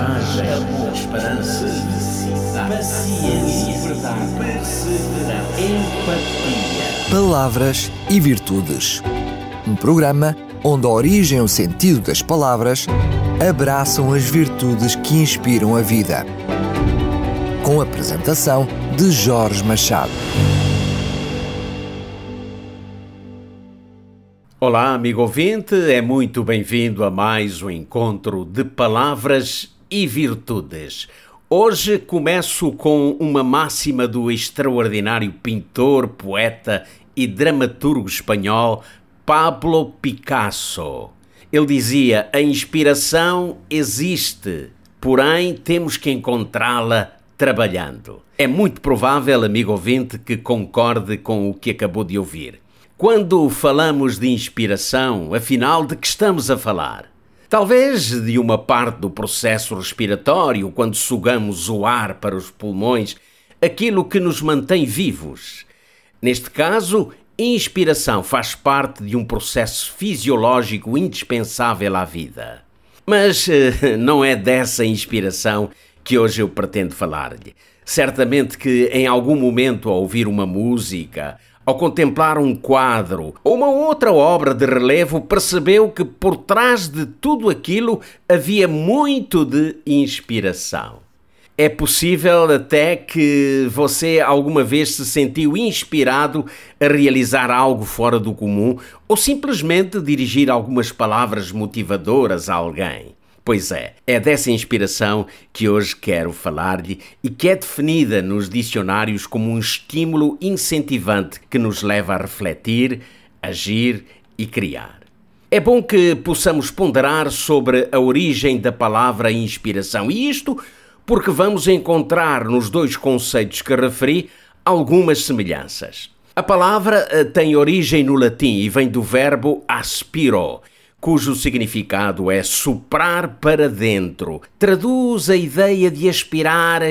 coragem, amor, esperança, felicidade, paciência, verdade, perseverança, empatia. Palavras e Virtudes. Um programa onde a origem e o sentido das palavras abraçam as virtudes que inspiram a vida. Com a apresentação de Jorge Machado. Olá, amigo ouvinte, é muito bem-vindo a mais um encontro de palavras e virtudes. Hoje começo com uma máxima do extraordinário pintor, poeta e dramaturgo espanhol Pablo Picasso. Ele dizia: A inspiração existe, porém temos que encontrá-la trabalhando. É muito provável, amigo ouvinte, que concorde com o que acabou de ouvir. Quando falamos de inspiração, afinal, de que estamos a falar? Talvez de uma parte do processo respiratório, quando sugamos o ar para os pulmões, aquilo que nos mantém vivos. Neste caso, inspiração faz parte de um processo fisiológico indispensável à vida. Mas eh, não é dessa inspiração que hoje eu pretendo falar-lhe. Certamente que em algum momento, ao ouvir uma música, ao contemplar um quadro ou uma outra obra de relevo, percebeu que por trás de tudo aquilo havia muito de inspiração. É possível até que você alguma vez se sentiu inspirado a realizar algo fora do comum ou simplesmente dirigir algumas palavras motivadoras a alguém. Pois é, é dessa inspiração que hoje quero falar-lhe e que é definida nos dicionários como um estímulo incentivante que nos leva a refletir, agir e criar. É bom que possamos ponderar sobre a origem da palavra inspiração, e isto porque vamos encontrar nos dois conceitos que referi algumas semelhanças. A palavra eh, tem origem no latim e vem do verbo aspiro, cujo significado é soprar para dentro. Traduz a ideia de aspirar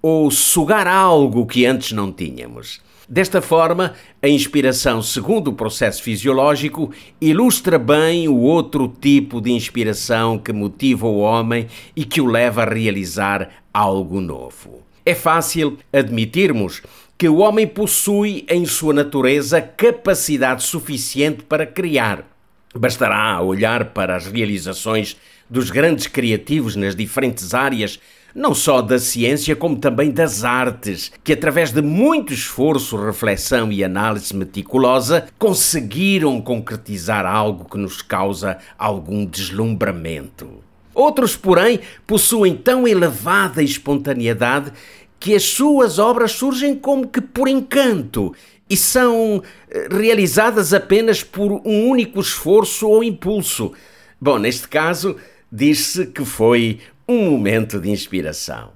ou sugar algo que antes não tínhamos. Desta forma, a inspiração, segundo o processo fisiológico, ilustra bem o outro tipo de inspiração que motiva o homem e que o leva a realizar algo novo. É fácil admitirmos que o homem possui em sua natureza capacidade suficiente para criar Bastará olhar para as realizações dos grandes criativos nas diferentes áreas, não só da ciência como também das artes, que através de muito esforço, reflexão e análise meticulosa conseguiram concretizar algo que nos causa algum deslumbramento. Outros, porém, possuem tão elevada espontaneidade que as suas obras surgem como que por encanto e são eh, realizadas apenas por um único esforço ou impulso. Bom, neste caso, diz-se que foi um momento de inspiração.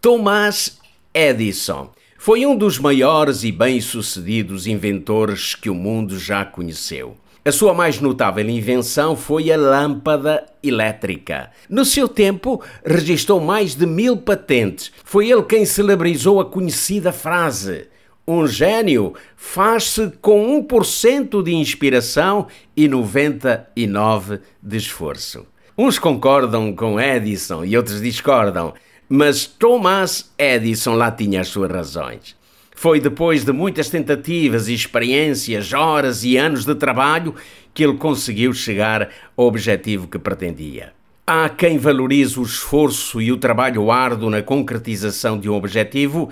Thomas Edison foi um dos maiores e bem-sucedidos inventores que o mundo já conheceu. A sua mais notável invenção foi a lâmpada elétrica. No seu tempo, registrou mais de mil patentes. Foi ele quem celebrizou a conhecida frase: um gênio faz-se com 1% de inspiração e 99% de esforço. Uns concordam com Edison e outros discordam, mas Thomas Edison lá tinha as suas razões. Foi depois de muitas tentativas e experiências, horas e anos de trabalho, que ele conseguiu chegar ao objetivo que pretendia. Há quem valorize o esforço e o trabalho árduo na concretização de um objetivo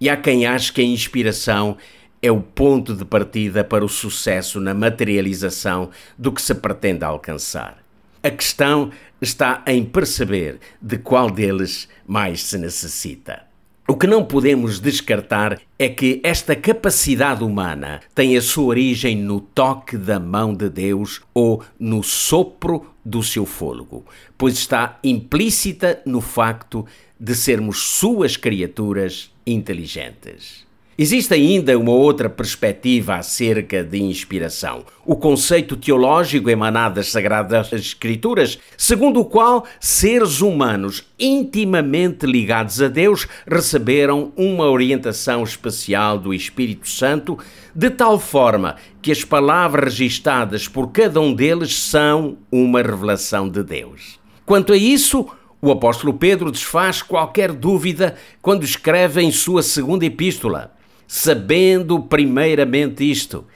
e há quem ache que a inspiração é o ponto de partida para o sucesso na materialização do que se pretende alcançar. A questão está em perceber de qual deles mais se necessita. O que não podemos descartar é que esta capacidade humana tem a sua origem no toque da mão de Deus ou no sopro do seu fôlego, pois está implícita no facto de sermos suas criaturas inteligentes. Existe ainda uma outra perspectiva acerca de inspiração, o conceito teológico emanado das Sagradas Escrituras, segundo o qual seres humanos intimamente ligados a Deus receberam uma orientação especial do Espírito Santo, de tal forma que as palavras registadas por cada um deles são uma revelação de Deus. Quanto a isso, O apóstolo Pedro desfaz qualquer dúvida quando escreve em sua segunda epístola, sabendo primeiramente isto,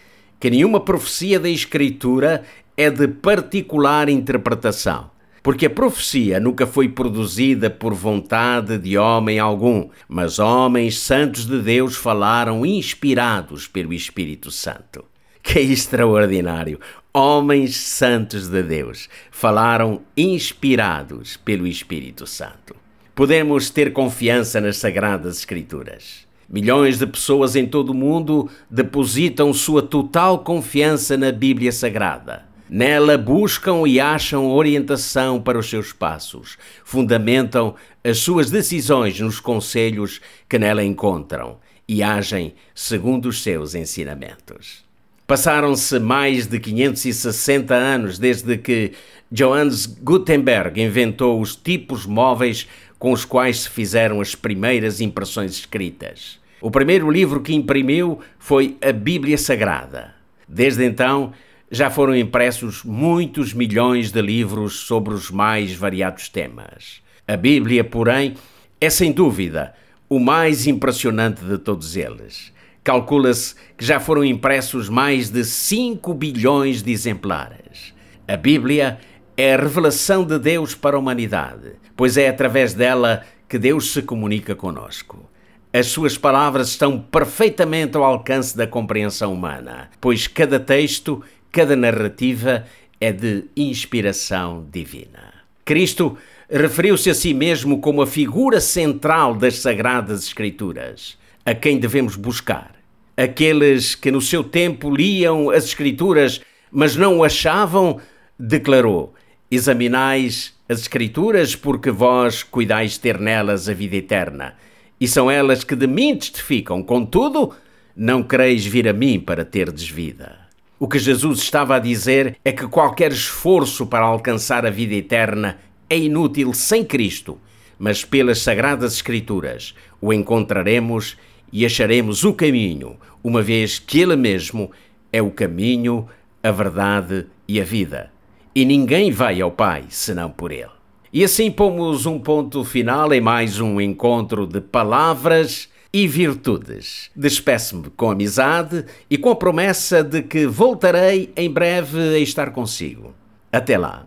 que nenhuma profecia da Escritura é de particular interpretação. Porque a profecia nunca foi produzida por vontade de homem algum, mas homens santos de Deus falaram inspirados pelo Espírito Santo. Que extraordinário! Homens santos de Deus falaram inspirados pelo Espírito Santo. Podemos ter confiança nas Sagradas Escrituras. Milhões de pessoas em todo o mundo depositam sua total confiança na Bíblia Sagrada. Nela buscam e acham orientação para os seus passos, fundamentam as suas decisões nos conselhos que nela encontram e agem segundo os seus ensinamentos. Passaram-se mais de 560 anos desde que Johannes Gutenberg inventou os tipos móveis com os quais se fizeram as primeiras impressões escritas. O primeiro livro que imprimiu foi a Bíblia Sagrada. Desde então, já foram impressos muitos milhões de livros sobre os mais variados temas. A Bíblia, porém, é sem dúvida o mais impressionante de todos eles. Calcula-se que já foram impressos mais de 5 bilhões de exemplares. A Bíblia é a revelação de Deus para a humanidade, pois é através dela que Deus se comunica conosco. As suas palavras estão perfeitamente ao alcance da compreensão humana, pois cada texto cada narrativa é de inspiração divina. Cristo referiu-se a si mesmo como a figura central das Sagradas Escrituras, a quem devemos buscar. Aqueles que no seu tempo liam as Escrituras, mas não o achavam, declarou: Examinais as Escrituras, porque vós cuidais ter nelas a vida eterna, e são elas que de mim testificam. Contudo, não quereis vir a mim para terdes vida. O que Jesus estava a dizer é que qualquer esforço para alcançar a vida eterna é inútil sem Cristo, mas pelas Sagradas Escrituras o encontraremos e acharemos o caminho, uma vez que Ele mesmo é o caminho, a verdade e a vida. E ninguém vai ao Pai senão por Ele. E assim pomos um ponto final em mais um encontro de palavras e virtudes. Despeço-me com amizade e com a promessa de que voltarei em breve a estar consigo. Até lá.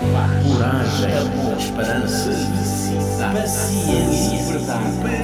Coragem, esperança, paciência, verdade,